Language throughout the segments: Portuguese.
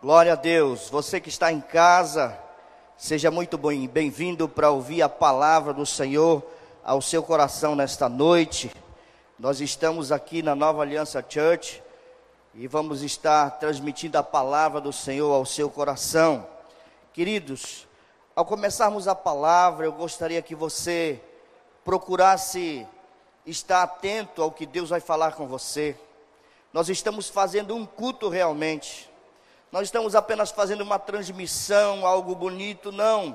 Glória a Deus. Você que está em casa, seja muito bem-vindo para ouvir a palavra do Senhor ao seu coração nesta noite. Nós estamos aqui na Nova Aliança Church e vamos estar transmitindo a palavra do Senhor ao seu coração. Queridos, ao começarmos a palavra, eu gostaria que você procurasse estar atento ao que Deus vai falar com você. Nós estamos fazendo um culto realmente. Nós estamos apenas fazendo uma transmissão, algo bonito, não.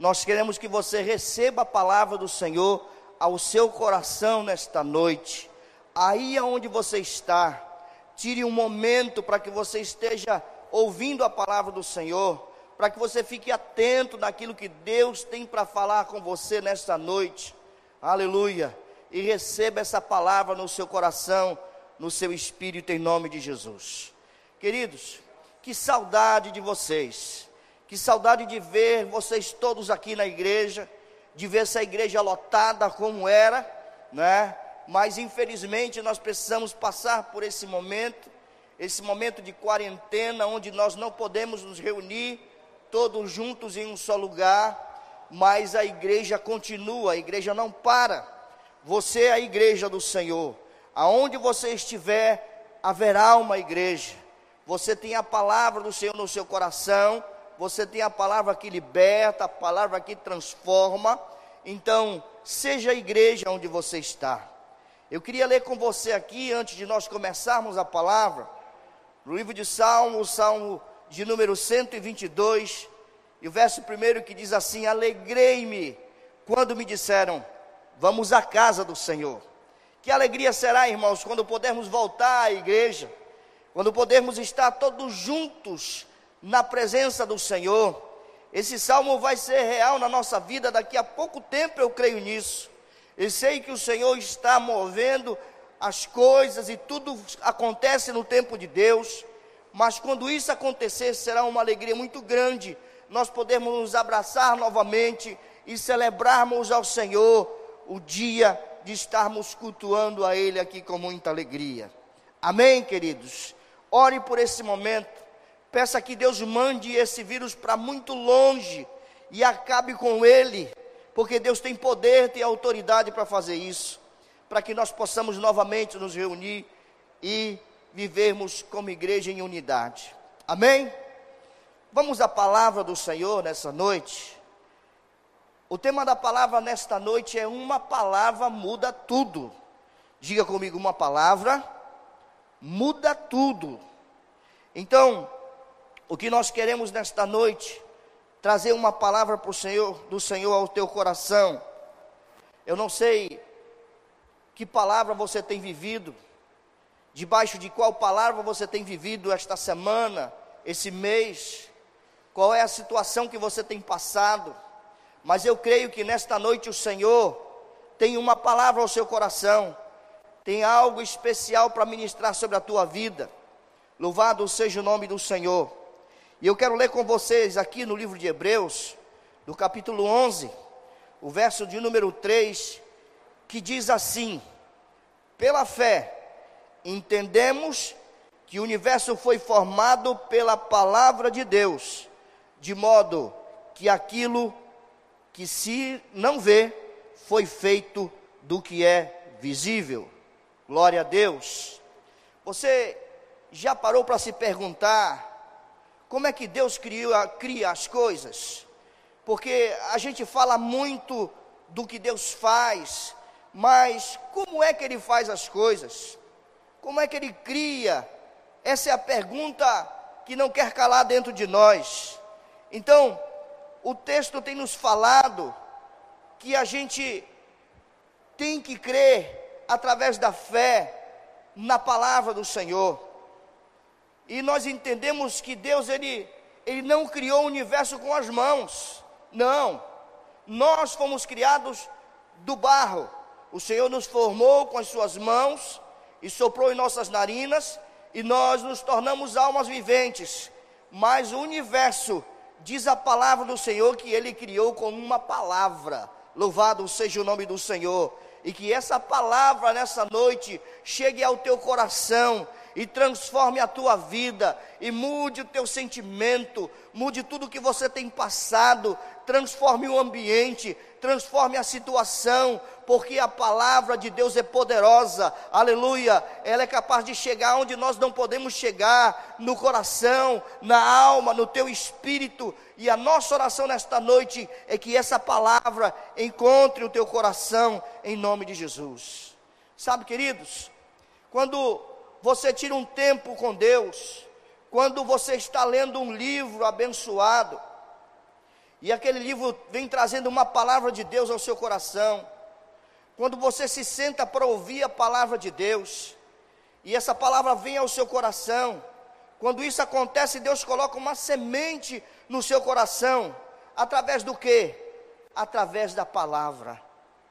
Nós queremos que você receba a palavra do Senhor ao seu coração nesta noite. Aí aonde você está, tire um momento para que você esteja ouvindo a palavra do Senhor, para que você fique atento naquilo que Deus tem para falar com você nesta noite. Aleluia. E receba essa palavra no seu coração, no seu espírito, em nome de Jesus. Queridos, que saudade de vocês. Que saudade de ver vocês todos aqui na igreja, de ver essa igreja lotada como era, né? Mas infelizmente nós precisamos passar por esse momento, esse momento de quarentena onde nós não podemos nos reunir todos juntos em um só lugar, mas a igreja continua, a igreja não para. Você é a igreja do Senhor. Aonde você estiver, haverá uma igreja você tem a palavra do Senhor no seu coração, você tem a palavra que liberta, a palavra que transforma. Então, seja a igreja onde você está. Eu queria ler com você aqui, antes de nós começarmos a palavra, no livro de Salmo, o Salmo de número 122, e o verso primeiro que diz assim: Alegrei-me quando me disseram, vamos à casa do Senhor. Que alegria será, irmãos, quando pudermos voltar à igreja quando podemos estar todos juntos na presença do Senhor. Esse salmo vai ser real na nossa vida daqui a pouco tempo, eu creio nisso. Eu sei que o Senhor está movendo as coisas e tudo acontece no tempo de Deus, mas quando isso acontecer, será uma alegria muito grande nós podemos nos abraçar novamente e celebrarmos ao Senhor o dia de estarmos cultuando a Ele aqui com muita alegria. Amém, queridos? Ore por esse momento. Peça que Deus mande esse vírus para muito longe e acabe com ele, porque Deus tem poder, tem autoridade para fazer isso, para que nós possamos novamente nos reunir e vivermos como igreja em unidade. Amém? Vamos à palavra do Senhor nessa noite. O tema da palavra nesta noite é uma palavra muda tudo. Diga comigo uma palavra muda tudo. Então, o que nós queremos nesta noite, trazer uma palavra para o Senhor, do Senhor ao teu coração. Eu não sei que palavra você tem vivido, debaixo de qual palavra você tem vivido esta semana, esse mês, qual é a situação que você tem passado, mas eu creio que nesta noite o Senhor tem uma palavra ao seu coração tem algo especial para ministrar sobre a tua vida. Louvado seja o nome do Senhor. E eu quero ler com vocês aqui no livro de Hebreus, no capítulo 11, o verso de número 3, que diz assim: Pela fé, entendemos que o universo foi formado pela palavra de Deus, de modo que aquilo que se não vê foi feito do que é visível. Glória a Deus. Você já parou para se perguntar como é que Deus cria, cria as coisas? Porque a gente fala muito do que Deus faz, mas como é que Ele faz as coisas? Como é que Ele cria? Essa é a pergunta que não quer calar dentro de nós. Então, o texto tem nos falado que a gente tem que crer através da fé na palavra do Senhor. E nós entendemos que Deus ele ele não criou o universo com as mãos. Não. Nós fomos criados do barro. O Senhor nos formou com as suas mãos e soprou em nossas narinas e nós nos tornamos almas viventes. Mas o universo diz a palavra do Senhor que ele criou com uma palavra. Louvado seja o nome do Senhor. E que essa palavra nessa noite chegue ao teu coração e transforme a tua vida e mude o teu sentimento, mude tudo que você tem passado, transforme o ambiente, transforme a situação, porque a palavra de Deus é poderosa, aleluia. Ela é capaz de chegar onde nós não podemos chegar, no coração, na alma, no teu espírito. E a nossa oração nesta noite é que essa palavra encontre o teu coração, em nome de Jesus. Sabe, queridos, quando você tira um tempo com Deus, quando você está lendo um livro abençoado, e aquele livro vem trazendo uma palavra de Deus ao seu coração, quando você se senta para ouvir a palavra de Deus, e essa palavra vem ao seu coração, quando isso acontece, Deus coloca uma semente no seu coração, através do que? Através da palavra.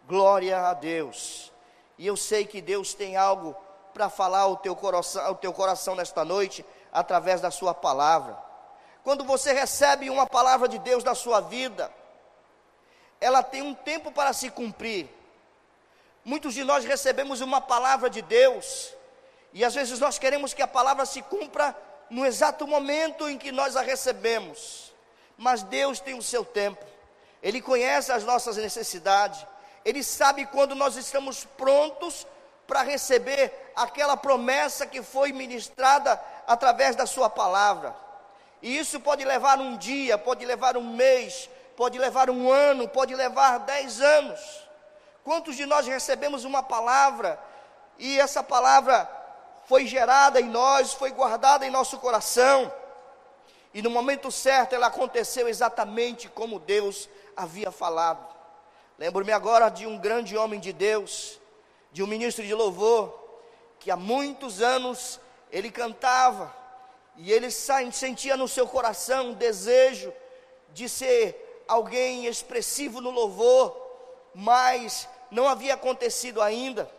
Glória a Deus. E eu sei que Deus tem algo para falar ao teu coração, ao teu coração nesta noite, através da sua palavra. Quando você recebe uma palavra de Deus na sua vida, ela tem um tempo para se cumprir. Muitos de nós recebemos uma palavra de Deus, e às vezes nós queremos que a palavra se cumpra no exato momento em que nós a recebemos. Mas Deus tem o seu tempo. Ele conhece as nossas necessidades. Ele sabe quando nós estamos prontos para receber aquela promessa que foi ministrada através da Sua palavra. E isso pode levar um dia, pode levar um mês, pode levar um ano, pode levar dez anos. Quantos de nós recebemos uma palavra e essa palavra foi gerada em nós, foi guardada em nosso coração, e no momento certo ela aconteceu exatamente como Deus havia falado. Lembro-me agora de um grande homem de Deus, de um ministro de louvor, que há muitos anos ele cantava, e ele sentia no seu coração um desejo de ser alguém expressivo no louvor, mas não havia acontecido ainda.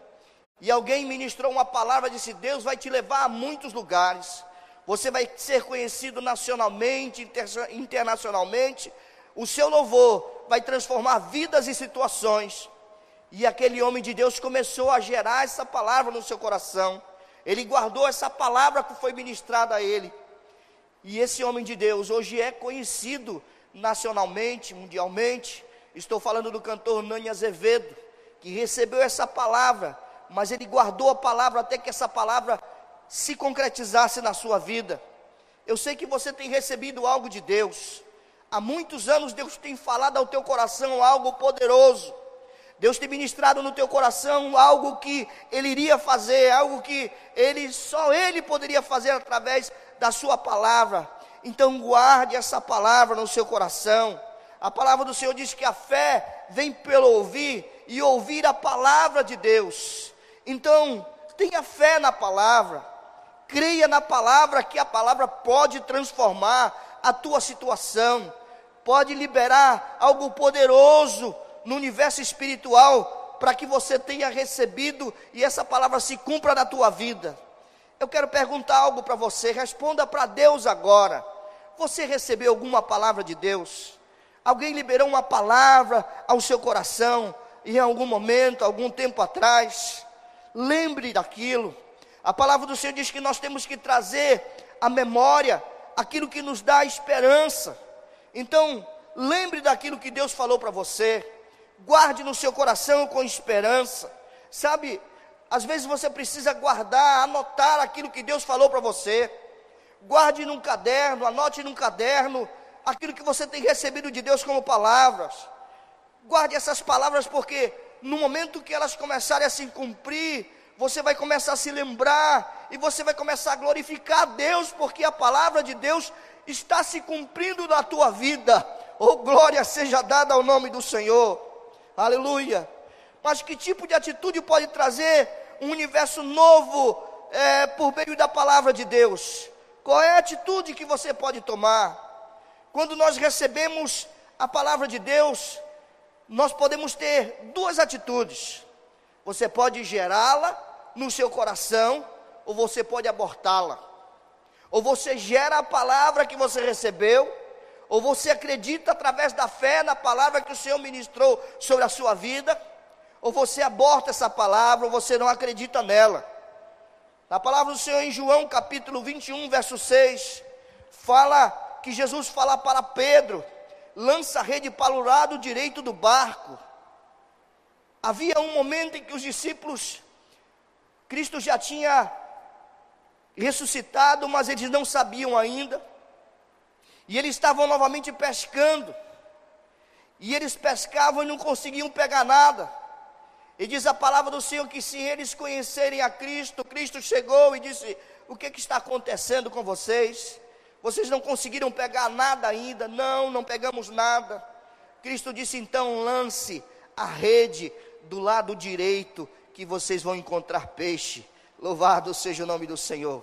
E alguém ministrou uma palavra, disse: Deus vai te levar a muitos lugares. Você vai ser conhecido nacionalmente, internacionalmente. O seu louvor vai transformar vidas e situações. E aquele homem de Deus começou a gerar essa palavra no seu coração. Ele guardou essa palavra que foi ministrada a ele. E esse homem de Deus hoje é conhecido nacionalmente, mundialmente. Estou falando do cantor Nani Azevedo, que recebeu essa palavra, mas ele guardou a palavra até que essa palavra se concretizasse na sua vida. Eu sei que você tem recebido algo de Deus. Há muitos anos Deus tem falado ao teu coração algo poderoso. Deus tem ministrado no teu coração algo que Ele iria fazer, algo que Ele só Ele poderia fazer através da Sua palavra. Então guarde essa palavra no seu coração. A palavra do Senhor diz que a fé vem pelo ouvir e ouvir a palavra de Deus. Então tenha fé na palavra, creia na palavra que a palavra pode transformar a tua situação, pode liberar algo poderoso no universo espiritual para que você tenha recebido e essa palavra se cumpra na tua vida. Eu quero perguntar algo para você, responda para Deus agora. Você recebeu alguma palavra de Deus? Alguém liberou uma palavra ao seu coração em algum momento, algum tempo atrás? Lembre daquilo. A palavra do Senhor diz que nós temos que trazer à memória aquilo que nos dá esperança. Então, lembre daquilo que Deus falou para você guarde no seu coração com esperança. Sabe, às vezes você precisa guardar, anotar aquilo que Deus falou para você. Guarde num caderno, anote num caderno aquilo que você tem recebido de Deus como palavras. Guarde essas palavras porque no momento que elas começarem a se cumprir, você vai começar a se lembrar e você vai começar a glorificar a Deus, porque a palavra de Deus está se cumprindo na tua vida. Oh, glória seja dada ao nome do Senhor. Aleluia. Mas que tipo de atitude pode trazer um universo novo é, por meio da palavra de Deus? Qual é a atitude que você pode tomar? Quando nós recebemos a palavra de Deus, nós podemos ter duas atitudes. Você pode gerá-la no seu coração, ou você pode abortá-la. Ou você gera a palavra que você recebeu, Ou você acredita através da fé na palavra que o Senhor ministrou sobre a sua vida, ou você aborta essa palavra, ou você não acredita nela. Na palavra do Senhor em João capítulo 21, verso 6, fala que Jesus fala para Pedro: lança a rede para o lado direito do barco. Havia um momento em que os discípulos, Cristo já tinha ressuscitado, mas eles não sabiam ainda. E eles estavam novamente pescando. E eles pescavam e não conseguiam pegar nada. E diz a palavra do Senhor que se eles conhecerem a Cristo, Cristo chegou e disse: O que, que está acontecendo com vocês? Vocês não conseguiram pegar nada ainda? Não, não pegamos nada. Cristo disse: Então lance a rede do lado direito, que vocês vão encontrar peixe. Louvado seja o nome do Senhor.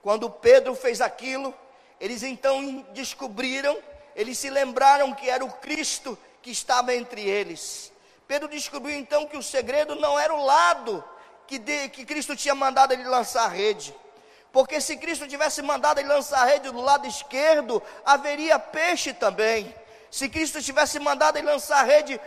Quando Pedro fez aquilo, eles então descobriram, eles se lembraram que era o Cristo que estava entre eles. Pedro descobriu então que o segredo não era o lado que, de, que Cristo tinha mandado ele lançar a rede. Porque se Cristo tivesse mandado ele lançar a rede do lado esquerdo, haveria peixe também. Se Cristo tivesse mandado ele lançar a rede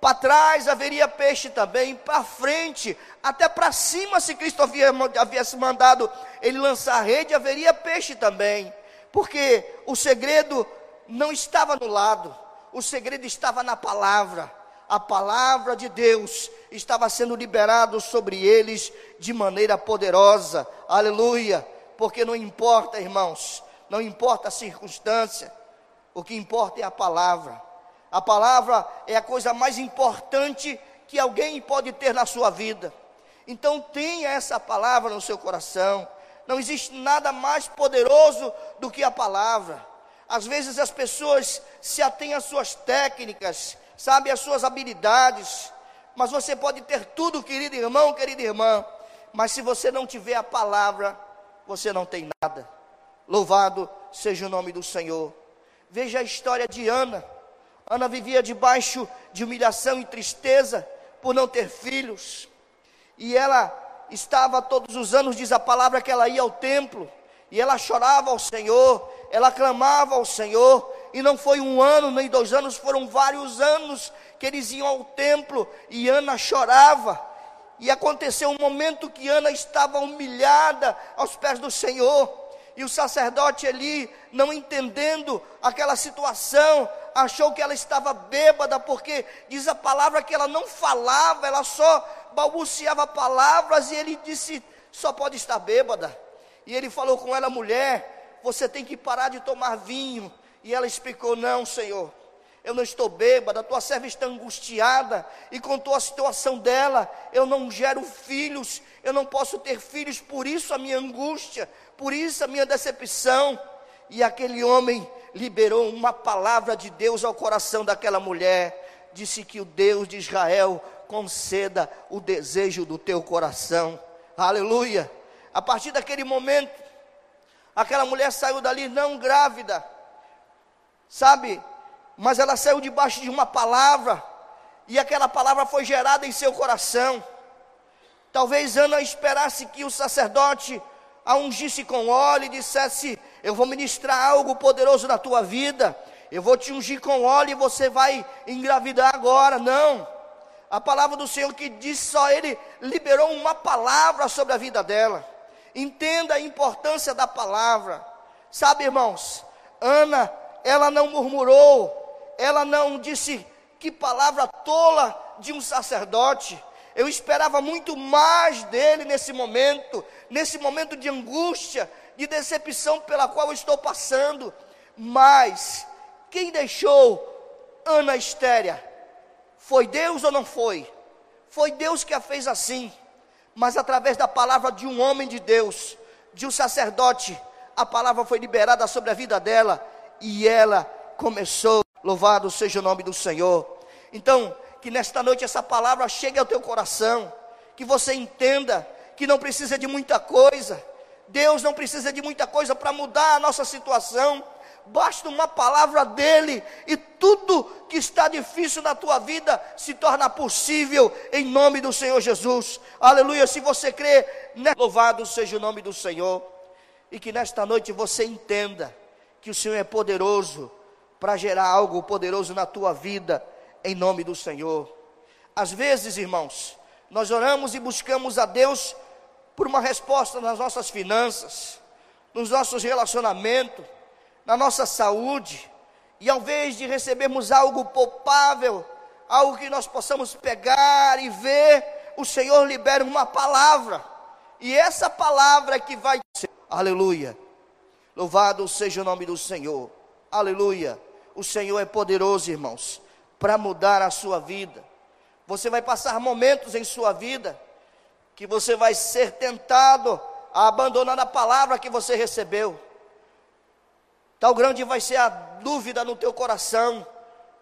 para trás, haveria peixe também. Para frente, até para cima, se Cristo havia, havia mandado ele lançar a rede, haveria peixe também porque o segredo não estava no lado, o segredo estava na palavra. A palavra de Deus estava sendo liberado sobre eles de maneira poderosa. Aleluia! Porque não importa, irmãos, não importa a circunstância, o que importa é a palavra. A palavra é a coisa mais importante que alguém pode ter na sua vida. Então tenha essa palavra no seu coração. Não existe nada mais poderoso do que a palavra. Às vezes as pessoas se atêm às suas técnicas, sabe, às suas habilidades, mas você pode ter tudo, querido irmão, querida irmã, mas se você não tiver a palavra, você não tem nada. Louvado seja o nome do Senhor. Veja a história de Ana. Ana vivia debaixo de humilhação e tristeza por não ter filhos. E ela estava todos os anos, diz a palavra, que ela ia ao templo, e ela chorava ao Senhor, ela clamava ao Senhor, e não foi um ano nem dois anos, foram vários anos que eles iam ao templo, e Ana chorava, e aconteceu um momento que Ana estava humilhada aos pés do Senhor, e o sacerdote ali, não entendendo aquela situação, achou que ela estava bêbada, porque diz a palavra que ela não falava, ela só balbuciava palavras, e ele disse: só pode estar bêbada. E ele falou com ela, mulher, você tem que parar de tomar vinho. E ela explicou: não, Senhor, eu não estou bêbada, tua serva está angustiada, e contou a situação dela, eu não gero filhos, eu não posso ter filhos, por isso a minha angústia, por isso a minha decepção. E aquele homem liberou uma palavra de Deus ao coração daquela mulher, disse que o Deus de Israel conceda o desejo do teu coração. Aleluia. A partir daquele momento, aquela mulher saiu dali não grávida, sabe? Mas ela saiu debaixo de uma palavra, e aquela palavra foi gerada em seu coração. Talvez Ana esperasse que o sacerdote a ungisse com óleo e dissesse: Eu vou ministrar algo poderoso na tua vida, eu vou te ungir com óleo e você vai engravidar agora. Não. A palavra do Senhor que diz só Ele liberou uma palavra sobre a vida dela. Entenda a importância da palavra. Sabe, irmãos, Ana, ela não murmurou, ela não disse que palavra tola de um sacerdote. Eu esperava muito mais dele nesse momento, nesse momento de angústia, de decepção pela qual eu estou passando. Mas quem deixou Ana estéria? Foi Deus ou não foi? Foi Deus que a fez assim, mas através da palavra de um homem de Deus, de um sacerdote, a palavra foi liberada sobre a vida dela e ela começou. Louvado seja o nome do Senhor. Então, que nesta noite essa palavra chegue ao teu coração, que você entenda que não precisa de muita coisa. Deus não precisa de muita coisa para mudar a nossa situação basta uma palavra dele e tudo que está difícil na tua vida se torna possível em nome do Senhor Jesus. Aleluia. Se você crê, né? louvado seja o nome do Senhor. E que nesta noite você entenda que o Senhor é poderoso para gerar algo poderoso na tua vida, em nome do Senhor. Às vezes, irmãos, nós oramos e buscamos a Deus por uma resposta nas nossas finanças, nos nossos relacionamentos, na nossa saúde, e ao invés de recebermos algo poupável, algo que nós possamos pegar e ver, o Senhor libera uma palavra, e essa palavra é que vai ser, aleluia, louvado seja o nome do Senhor, aleluia, o Senhor é poderoso, irmãos, para mudar a sua vida. Você vai passar momentos em sua vida que você vai ser tentado a abandonar a palavra que você recebeu. Tal grande vai ser a dúvida no teu coração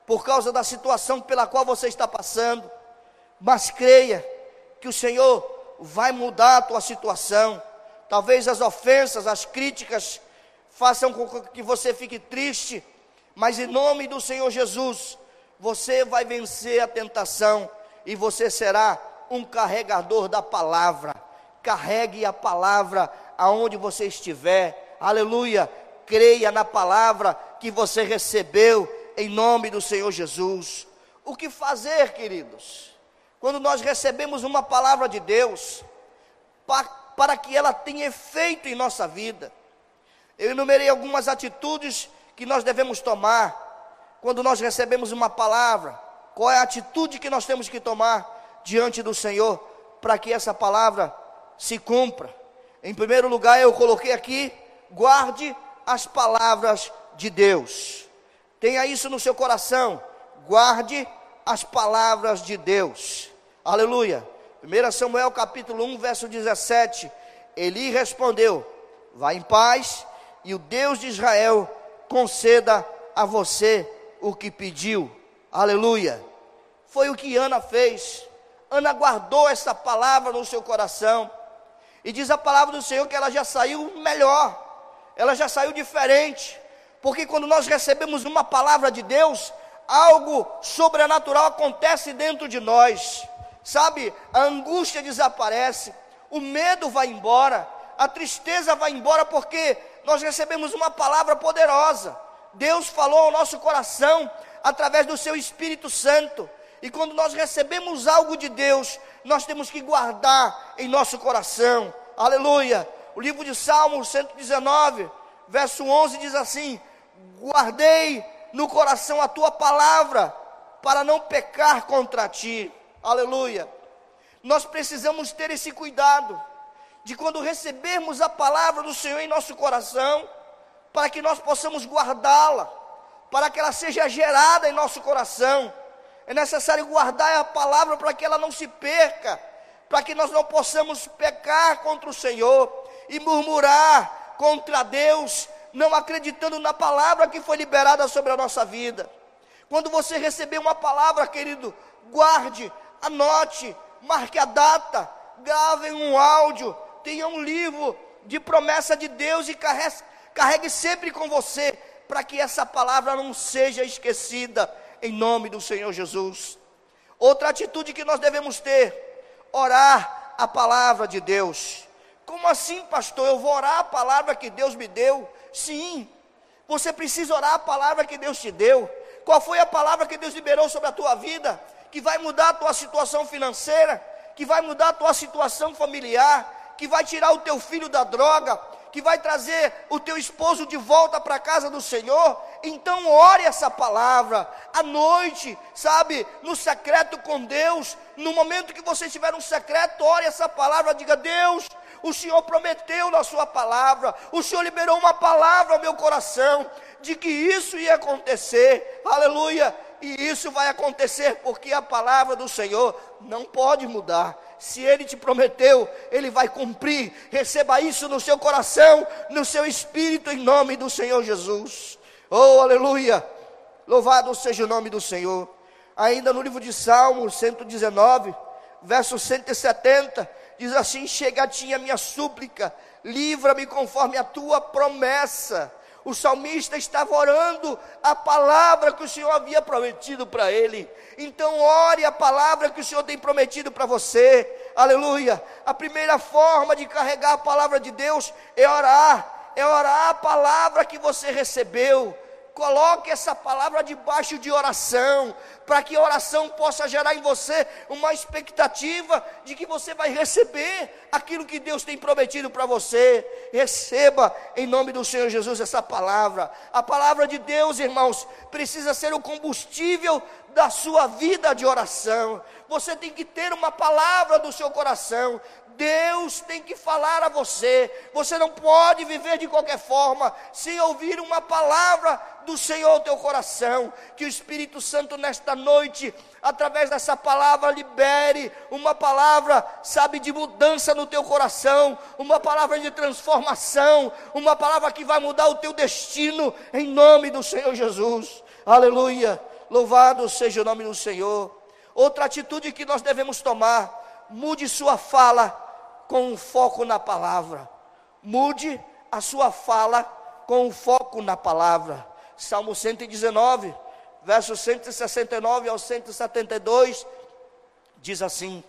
por causa da situação pela qual você está passando. Mas creia que o Senhor vai mudar a tua situação. Talvez as ofensas, as críticas façam com que você fique triste, mas em nome do Senhor Jesus, você vai vencer a tentação e você será um carregador da palavra. Carregue a palavra aonde você estiver. Aleluia. Creia na palavra que você recebeu em nome do Senhor Jesus. O que fazer, queridos? Quando nós recebemos uma palavra de Deus, para, para que ela tenha efeito em nossa vida. Eu enumerei algumas atitudes que nós devemos tomar quando nós recebemos uma palavra, qual é a atitude que nós temos que tomar diante do Senhor para que essa palavra se cumpra. Em primeiro lugar, eu coloquei aqui: guarde as palavras de Deus. Tenha isso no seu coração. Guarde as palavras de Deus. Aleluia. 1 Samuel capítulo 1, verso 17. Eli respondeu: Vá em paz, e o Deus de Israel conceda a você o que pediu. Aleluia. Foi o que Ana fez. Ana guardou essa palavra no seu coração. E diz a palavra do Senhor que ela já saiu melhor. Ela já saiu diferente. Porque quando nós recebemos uma palavra de Deus, algo sobrenatural acontece dentro de nós. Sabe? A angústia desaparece, o medo vai embora, a tristeza vai embora porque nós recebemos uma palavra poderosa. Deus falou ao nosso coração através do seu Espírito Santo. E quando nós recebemos algo de Deus, nós temos que guardar em nosso coração. Aleluia. O livro de Salmos 119, verso 11 diz assim: Guardei no coração a tua palavra, para não pecar contra ti. Aleluia. Nós precisamos ter esse cuidado de quando recebermos a palavra do Senhor em nosso coração, para que nós possamos guardá-la, para que ela seja gerada em nosso coração. É necessário guardar a palavra para que ela não se perca, para que nós não possamos pecar contra o Senhor e murmurar contra Deus, não acreditando na palavra que foi liberada sobre a nossa vida. Quando você receber uma palavra, querido, guarde, anote, marque a data, grave um áudio, tenha um livro de promessa de Deus e carregue, sempre com você, para que essa palavra não seja esquecida, em nome do Senhor Jesus. Outra atitude que nós devemos ter: orar a palavra de Deus. Como assim, pastor? Eu vou orar a palavra que Deus me deu? Sim, você precisa orar a palavra que Deus te deu. Qual foi a palavra que Deus liberou sobre a tua vida? Que vai mudar a tua situação financeira, que vai mudar a tua situação familiar, que vai tirar o teu filho da droga, que vai trazer o teu esposo de volta para a casa do Senhor, então ore essa palavra à noite, sabe, no secreto com Deus. No momento que você estiver no secreto, ore essa palavra, diga: Deus, o Senhor prometeu na Sua palavra, o Senhor liberou uma palavra ao meu coração de que isso ia acontecer, aleluia. E isso vai acontecer porque a palavra do Senhor não pode mudar se Ele te prometeu, Ele vai cumprir. Receba isso no seu coração, no seu espírito, em nome do Senhor Jesus. Oh, aleluia! Louvado seja o nome do Senhor. Ainda no livro de Salmos 119, verso 170, diz assim: Chega-te a minha súplica, livra-me conforme a tua promessa. O salmista estava orando a palavra que o Senhor havia prometido para ele. Então, ore a palavra que o Senhor tem prometido para você. Aleluia. A primeira forma de carregar a palavra de Deus é orar. É orar a palavra que você recebeu. Coloque essa palavra debaixo de oração, para que a oração possa gerar em você uma expectativa de que você vai receber aquilo que Deus tem prometido para você. Receba em nome do Senhor Jesus essa palavra. A palavra de Deus, irmãos, precisa ser o combustível da sua vida de oração. Você tem que ter uma palavra do seu coração. Deus tem que falar a você. Você não pode viver de qualquer forma sem ouvir uma palavra do Senhor ao teu coração. Que o Espírito Santo nesta noite, através dessa palavra, libere uma palavra, sabe, de mudança no teu coração, uma palavra de transformação, uma palavra que vai mudar o teu destino em nome do Senhor Jesus. Aleluia. Louvado seja o nome do Senhor. Outra atitude que nós devemos tomar, mude sua fala com um foco na palavra. Mude a sua fala com um foco na palavra. Salmo 119, versos 169 ao 172, diz assim: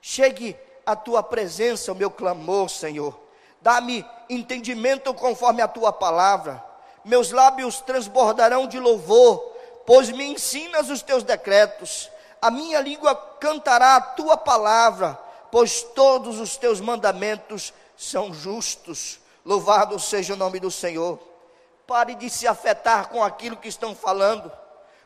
Chegue à tua presença o meu clamor, Senhor. Dá-me entendimento conforme a tua palavra. Meus lábios transbordarão de louvor, pois me ensinas os teus decretos. A minha língua cantará a tua palavra pois todos os teus mandamentos são justos. Louvado seja o nome do Senhor. Pare de se afetar com aquilo que estão falando,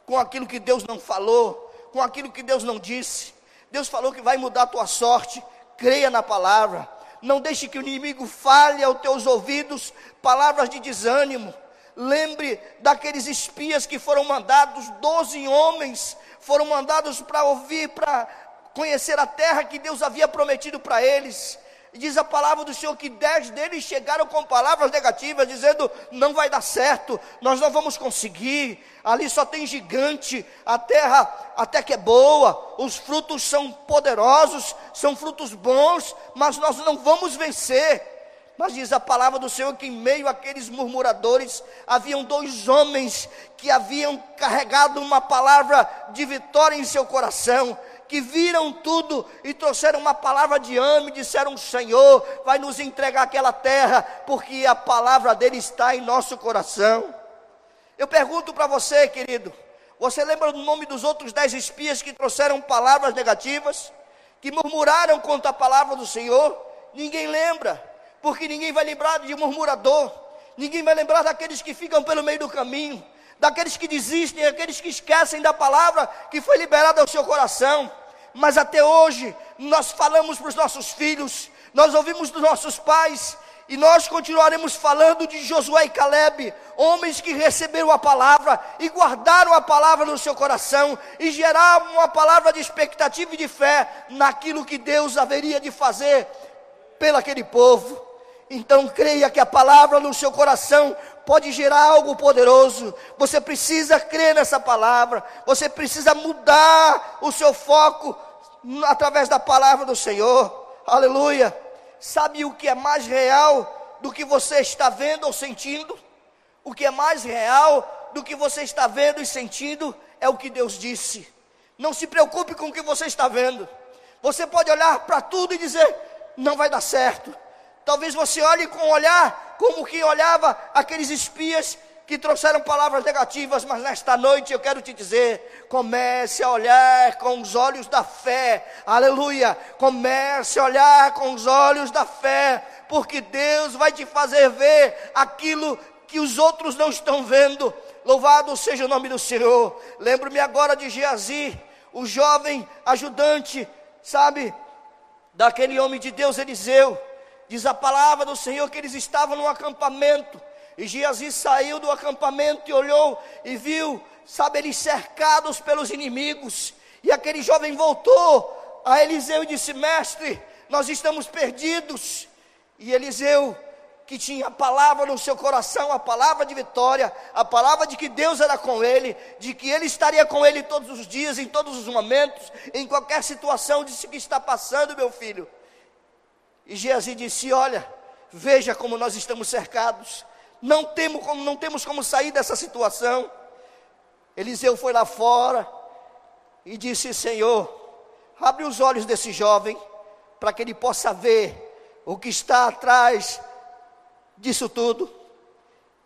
com aquilo que Deus não falou, com aquilo que Deus não disse. Deus falou que vai mudar a tua sorte. Creia na palavra. Não deixe que o inimigo fale aos teus ouvidos palavras de desânimo. Lembre daqueles espias que foram mandados, doze homens foram mandados para ouvir, para conhecer a terra que Deus havia prometido para eles. E diz a palavra do Senhor que dez deles chegaram com palavras negativas, dizendo: não vai dar certo, nós não vamos conseguir. Ali só tem gigante, a terra até que é boa, os frutos são poderosos, são frutos bons, mas nós não vamos vencer. Mas diz a palavra do Senhor que em meio àqueles murmuradores haviam dois homens que haviam carregado uma palavra de vitória em seu coração que viram tudo e trouxeram uma palavra de ânimo e disseram: Senhor, vai nos entregar aquela terra, porque a palavra dele está em nosso coração. Eu pergunto para você, querido, você lembra do nome dos outros dez espias que trouxeram palavras negativas, que murmuraram contra a palavra do Senhor? Ninguém lembra, porque ninguém vai lembrar de murmurador, ninguém vai lembrar daqueles que ficam pelo meio do caminho daqueles que desistem, daqueles que esquecem da palavra que foi liberada ao seu coração. Mas até hoje, nós falamos para os nossos filhos, nós ouvimos dos nossos pais, e nós continuaremos falando de Josué e Caleb, homens que receberam a palavra e guardaram a palavra no seu coração e geraram uma palavra de expectativa e de fé naquilo que Deus haveria de fazer pelo aquele povo. Então creia que a palavra no seu coração pode gerar algo poderoso. Você precisa crer nessa palavra. Você precisa mudar o seu foco através da palavra do Senhor. Aleluia. Sabe o que é mais real do que você está vendo ou sentindo? O que é mais real do que você está vendo e sentindo é o que Deus disse. Não se preocupe com o que você está vendo. Você pode olhar para tudo e dizer: não vai dar certo Talvez você olhe com um olhar como que olhava aqueles espias que trouxeram palavras negativas, mas nesta noite eu quero te dizer: comece a olhar com os olhos da fé, aleluia. Comece a olhar com os olhos da fé, porque Deus vai te fazer ver aquilo que os outros não estão vendo. Louvado seja o nome do Senhor. Lembro-me agora de Geazi, o jovem ajudante, sabe, daquele homem de Deus, Eliseu Diz a palavra do Senhor que eles estavam no acampamento. E Geazi saiu do acampamento e olhou e viu, sabe, eles cercados pelos inimigos. E aquele jovem voltou a Eliseu e disse: Mestre, nós estamos perdidos. E Eliseu, que tinha a palavra no seu coração, a palavra de vitória, a palavra de que Deus era com ele, de que ele estaria com ele todos os dias, em todos os momentos, em qualquer situação, disse que está passando, meu filho. E Geazi disse: Olha, veja como nós estamos cercados, não temos como, não temos como sair dessa situação. Eliseu foi lá fora e disse: Senhor, abre os olhos desse jovem, para que ele possa ver o que está atrás disso tudo.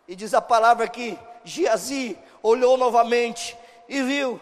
E diz a palavra que Geazi olhou novamente e viu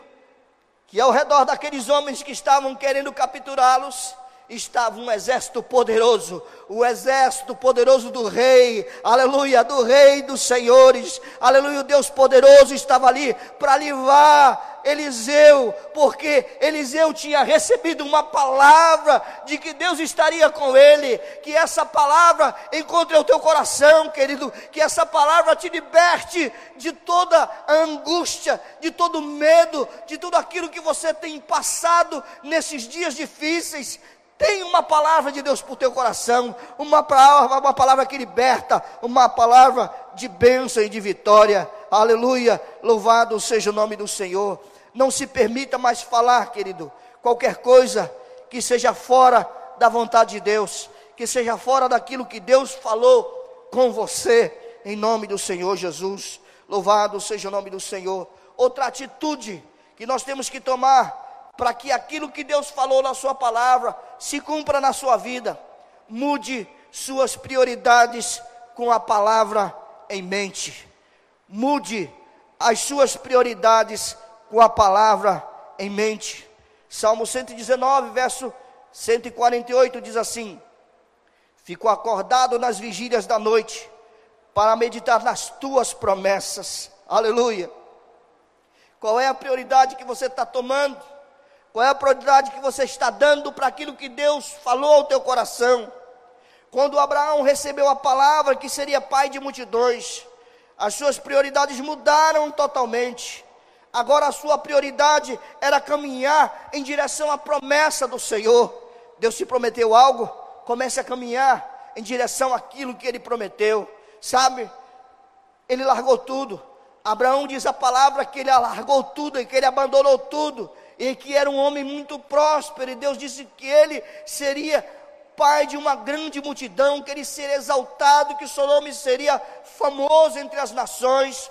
que ao redor daqueles homens que estavam querendo capturá-los, estava um exército poderoso, o exército poderoso do rei, aleluia, do rei dos senhores, aleluia, o Deus poderoso estava ali para livrar Eliseu, porque Eliseu tinha recebido uma palavra de que Deus estaria com ele, que essa palavra encontre o teu coração, querido, que essa palavra te liberte de toda a angústia, de todo medo, de tudo aquilo que você tem passado nesses dias difíceis. Tem uma palavra de Deus para o teu coração, uma palavra, uma palavra que liberta, uma palavra de bênção e de vitória. Aleluia, louvado seja o nome do Senhor. Não se permita mais falar, querido, qualquer coisa que seja fora da vontade de Deus, que seja fora daquilo que Deus falou com você, em nome do Senhor Jesus. Louvado seja o nome do Senhor. Outra atitude que nós temos que tomar para que aquilo que Deus falou na Sua palavra se cumpra na sua vida. Mude suas prioridades com a palavra em mente. Mude as suas prioridades com a palavra em mente. Salmo 119, verso 148 diz assim: Fico acordado nas vigílias da noite para meditar nas tuas promessas. Aleluia. Qual é a prioridade que você está tomando? Qual é a prioridade que você está dando para aquilo que Deus falou ao teu coração? Quando Abraão recebeu a palavra que seria pai de multidões, as suas prioridades mudaram totalmente. Agora a sua prioridade era caminhar em direção à promessa do Senhor. Deus te prometeu algo, comece a caminhar em direção àquilo que ele prometeu. Sabe? Ele largou tudo. Abraão diz a palavra que ele largou tudo e que ele abandonou tudo e que era um homem muito próspero, e Deus disse que ele seria pai de uma grande multidão, que ele seria exaltado, que seu nome seria famoso entre as nações.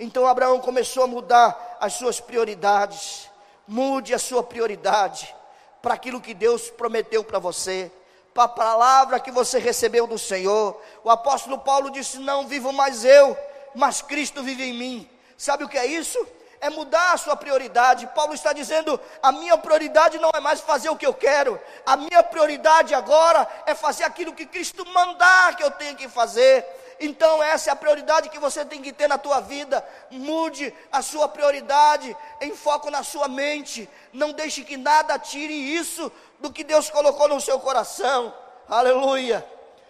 Então Abraão começou a mudar as suas prioridades. Mude a sua prioridade para aquilo que Deus prometeu para você, para a palavra que você recebeu do Senhor. O apóstolo Paulo disse: Não vivo mais eu, mas Cristo vive em mim. Sabe o que é isso? É mudar a sua prioridade. Paulo está dizendo: a minha prioridade não é mais fazer o que eu quero, a minha prioridade agora é fazer aquilo que Cristo mandar que eu tenha que fazer. Então essa é a prioridade que você tem que ter na tua vida. Mude a sua prioridade em foco na sua mente. Não deixe que nada tire isso do que Deus colocou no seu coração. Aleluia.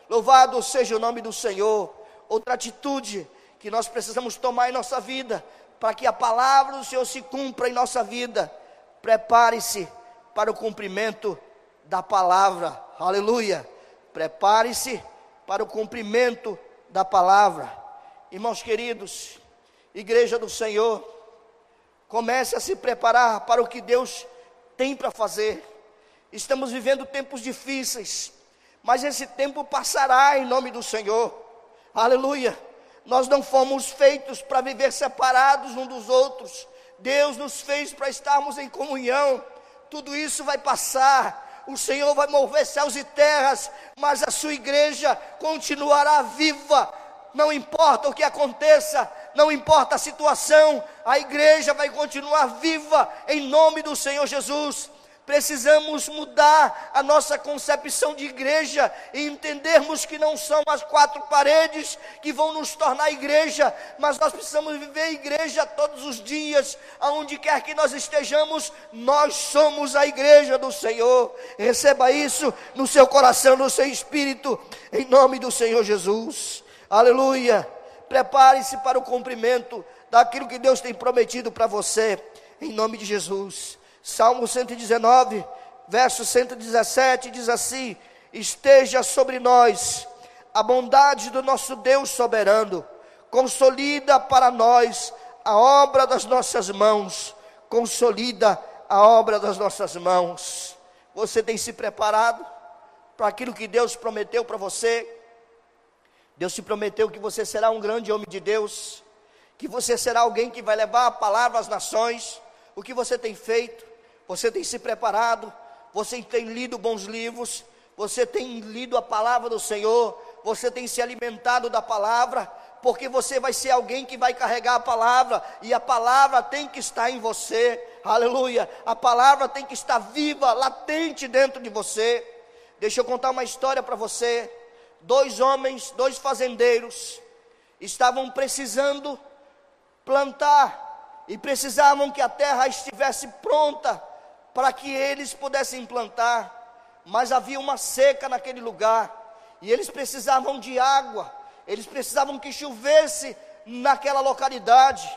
Louvado seja o nome do Senhor. Outra atitude que nós precisamos tomar em nossa vida para que a palavra do Senhor se cumpra em nossa vida, prepare-se para o cumprimento da palavra. Aleluia. Prepare-se para o cumprimento da palavra. Irmãos queridos, igreja do Senhor, comece a se preparar para o que Deus tem para fazer. Estamos vivendo tempos difíceis, mas esse tempo passará em nome do Senhor. Aleluia. Nós não fomos feitos para viver separados um dos outros. Deus nos fez para estarmos em comunhão. Tudo isso vai passar. O Senhor vai mover céus e terras, mas a sua igreja continuará viva. Não importa o que aconteça, não importa a situação, a igreja vai continuar viva em nome do Senhor Jesus precisamos mudar a nossa concepção de igreja e entendermos que não são as quatro paredes que vão nos tornar igreja, mas nós precisamos viver igreja todos os dias, aonde quer que nós estejamos, nós somos a igreja do Senhor. Receba isso no seu coração, no seu espírito, em nome do Senhor Jesus. Aleluia. Prepare-se para o cumprimento daquilo que Deus tem prometido para você, em nome de Jesus. Salmo 119, verso 117 diz assim: Esteja sobre nós a bondade do nosso Deus soberano, consolida para nós a obra das nossas mãos, consolida a obra das nossas mãos. Você tem se preparado para aquilo que Deus prometeu para você? Deus te prometeu que você será um grande homem de Deus, que você será alguém que vai levar a palavra às nações. O que você tem feito? Você tem se preparado, você tem lido bons livros, você tem lido a palavra do Senhor, você tem se alimentado da palavra, porque você vai ser alguém que vai carregar a palavra, e a palavra tem que estar em você, aleluia. A palavra tem que estar viva, latente dentro de você. Deixa eu contar uma história para você. Dois homens, dois fazendeiros, estavam precisando plantar, e precisavam que a terra estivesse pronta para que eles pudessem plantar, mas havia uma seca naquele lugar, e eles precisavam de água, eles precisavam que chovesse naquela localidade.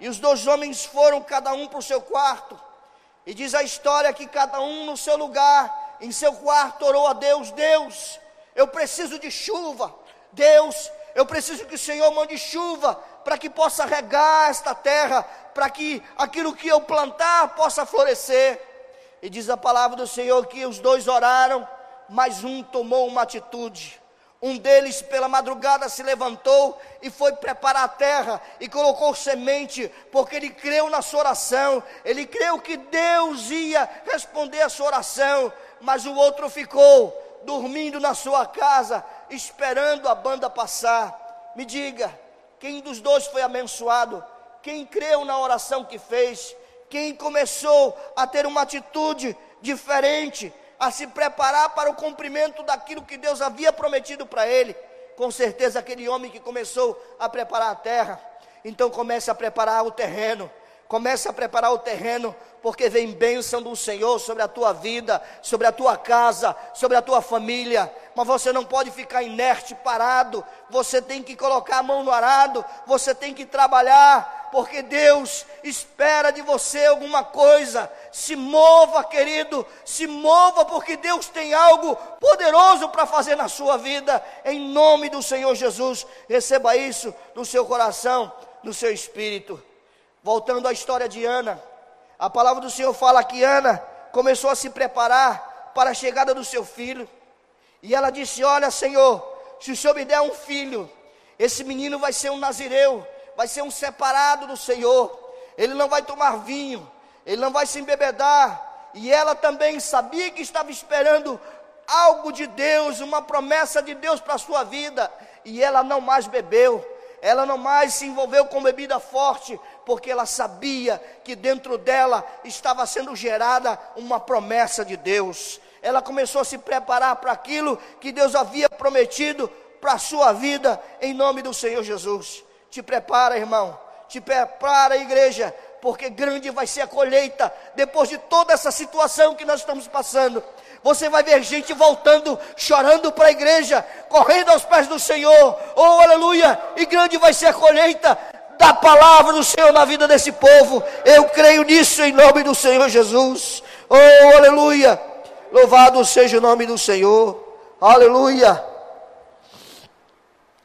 E os dois homens foram cada um para o seu quarto. E diz a história que cada um no seu lugar, em seu quarto, orou a Deus: Deus, eu preciso de chuva. Deus, eu preciso que o Senhor mande chuva para que possa regar esta terra, para que aquilo que eu plantar possa florescer. E diz a palavra do Senhor que os dois oraram, mas um tomou uma atitude. Um deles, pela madrugada, se levantou e foi preparar a terra e colocou semente, porque ele creu na sua oração, ele creu que Deus ia responder a sua oração, mas o outro ficou dormindo na sua casa, esperando a banda passar. Me diga, quem dos dois foi abençoado? Quem creu na oração que fez? Quem começou a ter uma atitude diferente? a se preparar para o cumprimento daquilo que Deus havia prometido para ele. Com certeza, aquele homem que começou a preparar a terra, então comece a preparar o terreno. Comece a preparar o terreno, porque vem bênção do Senhor sobre a tua vida, sobre a tua casa, sobre a tua família. Mas você não pode ficar inerte, parado. Você tem que colocar a mão no arado, você tem que trabalhar, porque Deus espera de você alguma coisa. Se mova, querido, se mova, porque Deus tem algo poderoso para fazer na sua vida, em nome do Senhor Jesus. Receba isso no seu coração, no seu espírito. Voltando à história de Ana, a palavra do Senhor fala que Ana começou a se preparar para a chegada do seu filho, e ela disse: Olha, Senhor, se o Senhor me der um filho, esse menino vai ser um nazireu vai ser um separado do Senhor. Ele não vai tomar vinho, ele não vai se embebedar. E ela também sabia que estava esperando algo de Deus, uma promessa de Deus para a sua vida. E ela não mais bebeu, ela não mais se envolveu com bebida forte, porque ela sabia que dentro dela estava sendo gerada uma promessa de Deus. Ela começou a se preparar para aquilo que Deus havia prometido para a sua vida, em nome do Senhor Jesus. Te prepara, irmão. Te prepara, igreja, porque grande vai ser a colheita depois de toda essa situação que nós estamos passando. Você vai ver gente voltando, chorando para a igreja, correndo aos pés do Senhor. Oh, aleluia! E grande vai ser a colheita da palavra do Senhor na vida desse povo. Eu creio nisso em nome do Senhor Jesus. Oh, aleluia! Louvado seja o nome do Senhor. Aleluia!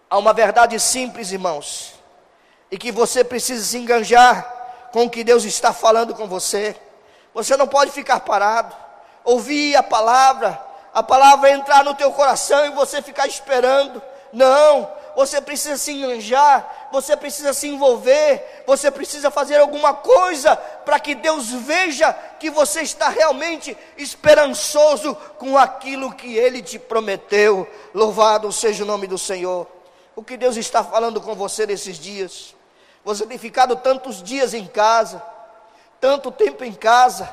Há uma verdade simples, irmãos e que você precisa se enganjar com o que Deus está falando com você. Você não pode ficar parado, ouvir a palavra, a palavra entrar no teu coração e você ficar esperando. Não, você precisa se enganjar, você precisa se envolver, você precisa fazer alguma coisa para que Deus veja que você está realmente esperançoso com aquilo que Ele te prometeu. Louvado seja o nome do Senhor. O que Deus está falando com você nesses dias? Você tem ficado tantos dias em casa, tanto tempo em casa.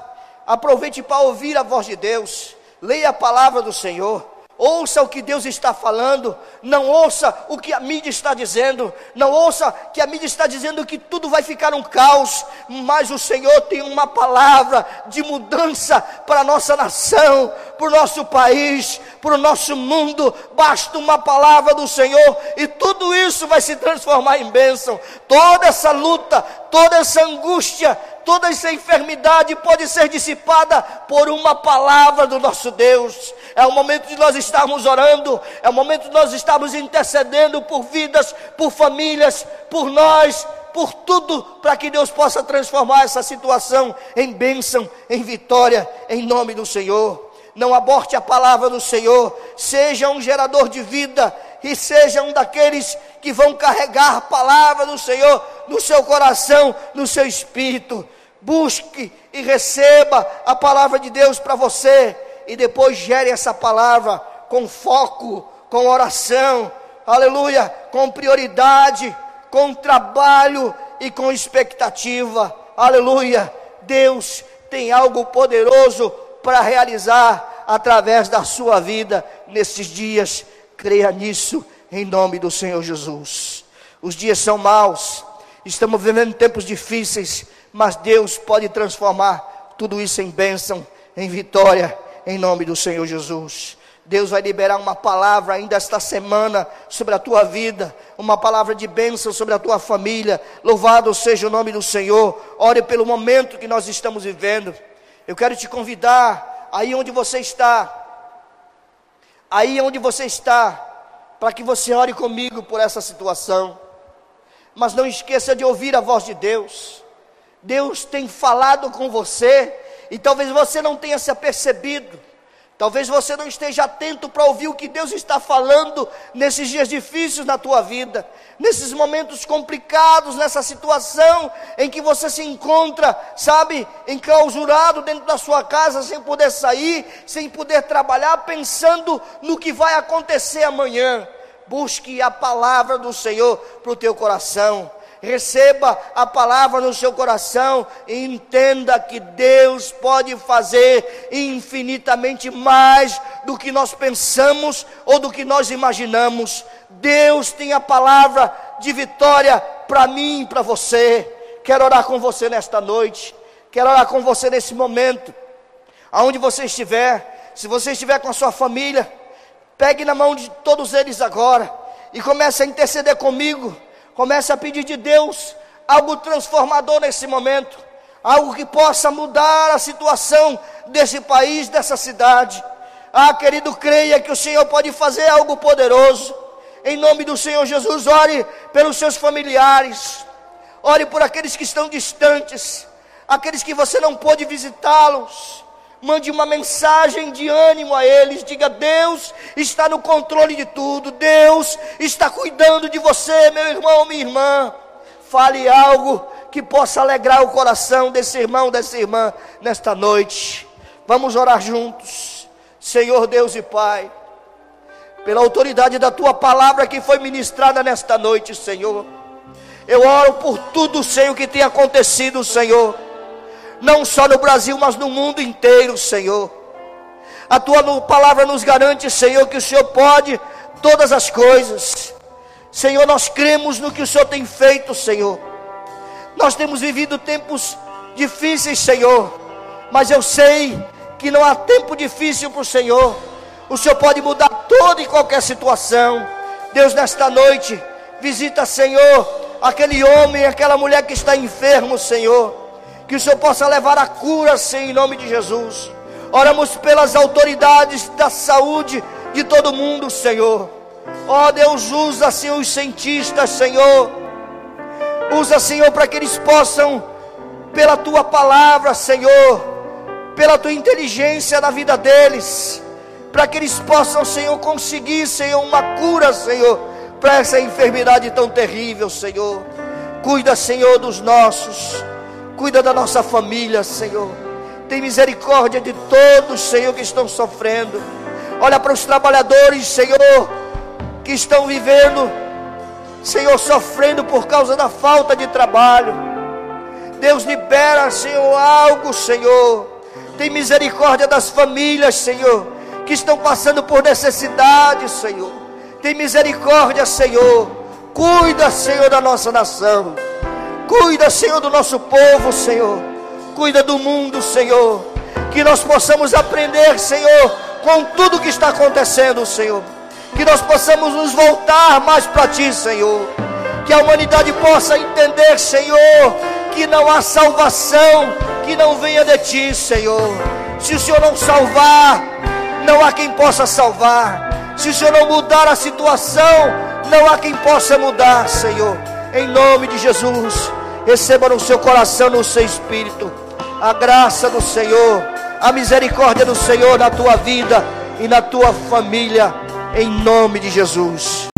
Aproveite para ouvir a voz de Deus. Leia a palavra do Senhor. Ouça o que Deus está falando, não ouça o que a mídia está dizendo, não ouça que a mídia está dizendo que tudo vai ficar um caos, mas o Senhor tem uma palavra de mudança para a nossa nação, para o nosso país, para o nosso mundo. Basta uma palavra do Senhor e tudo isso vai se transformar em bênção. Toda essa luta, toda essa angústia, toda essa enfermidade pode ser dissipada por uma palavra do nosso Deus. É o momento de nós estarmos orando, é o momento de nós estarmos intercedendo por vidas, por famílias, por nós, por tudo, para que Deus possa transformar essa situação em bênção, em vitória, em nome do Senhor. Não aborte a palavra do Senhor, seja um gerador de vida e seja um daqueles que vão carregar a palavra do Senhor no seu coração, no seu espírito busque e receba a palavra de Deus para você e depois gere essa palavra com foco, com oração, aleluia, com prioridade, com trabalho e com expectativa, aleluia. Deus tem algo poderoso para realizar através da sua vida nesses dias. Creia nisso, em nome do Senhor Jesus. Os dias são maus, estamos vivendo tempos difíceis, mas Deus pode transformar tudo isso em bênção, em vitória, em nome do Senhor Jesus. Deus vai liberar uma palavra ainda esta semana sobre a tua vida, uma palavra de bênção sobre a tua família. Louvado seja o nome do Senhor. Ore pelo momento que nós estamos vivendo. Eu quero te convidar, aí onde você está, aí onde você está, para que você ore comigo por essa situação. Mas não esqueça de ouvir a voz de Deus. Deus tem falado com você e talvez você não tenha se apercebido. Talvez você não esteja atento para ouvir o que Deus está falando nesses dias difíceis na tua vida, nesses momentos complicados, nessa situação em que você se encontra, sabe, enclausurado dentro da sua casa, sem poder sair, sem poder trabalhar, pensando no que vai acontecer amanhã. Busque a palavra do Senhor para o teu coração receba a palavra no seu coração e entenda que Deus pode fazer infinitamente mais do que nós pensamos ou do que nós imaginamos. Deus tem a palavra de vitória para mim e para você. Quero orar com você nesta noite. Quero orar com você nesse momento. Aonde você estiver, se você estiver com a sua família, pegue na mão de todos eles agora e comece a interceder comigo Comece a pedir de Deus algo transformador nesse momento, algo que possa mudar a situação desse país, dessa cidade. Ah, querido, creia que o Senhor pode fazer algo poderoso. Em nome do Senhor Jesus, ore pelos seus familiares, ore por aqueles que estão distantes, aqueles que você não pôde visitá-los mande uma mensagem de ânimo a eles, diga: Deus está no controle de tudo, Deus está cuidando de você, meu irmão, minha irmã. Fale algo que possa alegrar o coração desse irmão, dessa irmã, nesta noite. Vamos orar juntos, Senhor Deus e Pai, pela autoridade da tua palavra que foi ministrada nesta noite, Senhor. Eu oro por tudo, Senhor, que tem acontecido, Senhor não só no Brasil, mas no mundo inteiro, Senhor. A tua palavra nos garante, Senhor, que o Senhor pode todas as coisas. Senhor, nós cremos no que o Senhor tem feito, Senhor. Nós temos vivido tempos difíceis, Senhor, mas eu sei que não há tempo difícil para o Senhor. O Senhor pode mudar toda e qualquer situação. Deus, nesta noite, visita, Senhor, aquele homem, aquela mulher que está enfermo, Senhor que o Senhor possa levar a cura, Senhor, em nome de Jesus. Oramos pelas autoridades da saúde de todo mundo, Senhor. Ó Deus, usa, Senhor, os cientistas, Senhor. Usa, Senhor, para que eles possam, pela tua palavra, Senhor, pela tua inteligência na vida deles, para que eles possam, Senhor, conseguir, Senhor, uma cura, Senhor, para essa enfermidade tão terrível, Senhor. Cuida, Senhor, dos nossos. Cuida da nossa família, Senhor. Tem misericórdia de todos, Senhor, que estão sofrendo. Olha para os trabalhadores, Senhor, que estão vivendo, Senhor, sofrendo por causa da falta de trabalho. Deus libera, Senhor, algo, Senhor. Tem misericórdia das famílias, Senhor, que estão passando por necessidade, Senhor. Tem misericórdia, Senhor. Cuida, Senhor, da nossa nação. Cuida, Senhor, do nosso povo, Senhor. Cuida do mundo, Senhor. Que nós possamos aprender, Senhor, com tudo que está acontecendo, Senhor. Que nós possamos nos voltar mais para Ti, Senhor. Que a humanidade possa entender, Senhor, que não há salvação que não venha de Ti, Senhor. Se o Senhor não salvar, não há quem possa salvar. Se o Senhor não mudar a situação, não há quem possa mudar, Senhor. Em nome de Jesus. Receba no seu coração, no seu espírito, a graça do Senhor, a misericórdia do Senhor na tua vida e na tua família, em nome de Jesus.